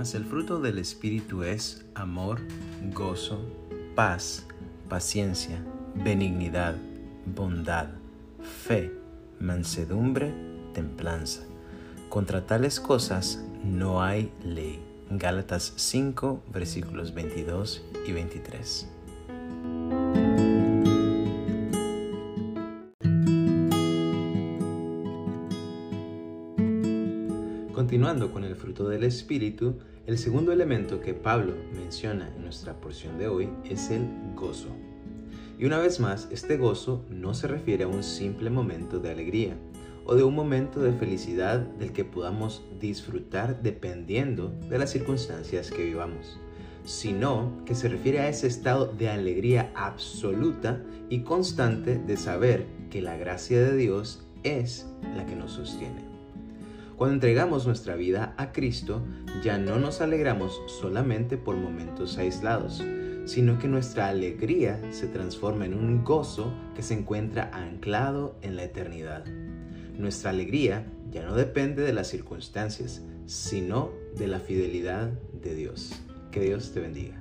Mas el fruto del Espíritu es amor, gozo, paz, paciencia, benignidad, bondad, fe, mansedumbre, templanza. Contra tales cosas no hay ley. Gálatas 5, versículos 22 y 23. Continuando con el fruto del Espíritu, el segundo elemento que Pablo menciona en nuestra porción de hoy es el gozo. Y una vez más, este gozo no se refiere a un simple momento de alegría o de un momento de felicidad del que podamos disfrutar dependiendo de las circunstancias que vivamos, sino que se refiere a ese estado de alegría absoluta y constante de saber que la gracia de Dios es la que nos sostiene. Cuando entregamos nuestra vida a Cristo, ya no nos alegramos solamente por momentos aislados, sino que nuestra alegría se transforma en un gozo que se encuentra anclado en la eternidad. Nuestra alegría ya no depende de las circunstancias, sino de la fidelidad de Dios. Que Dios te bendiga.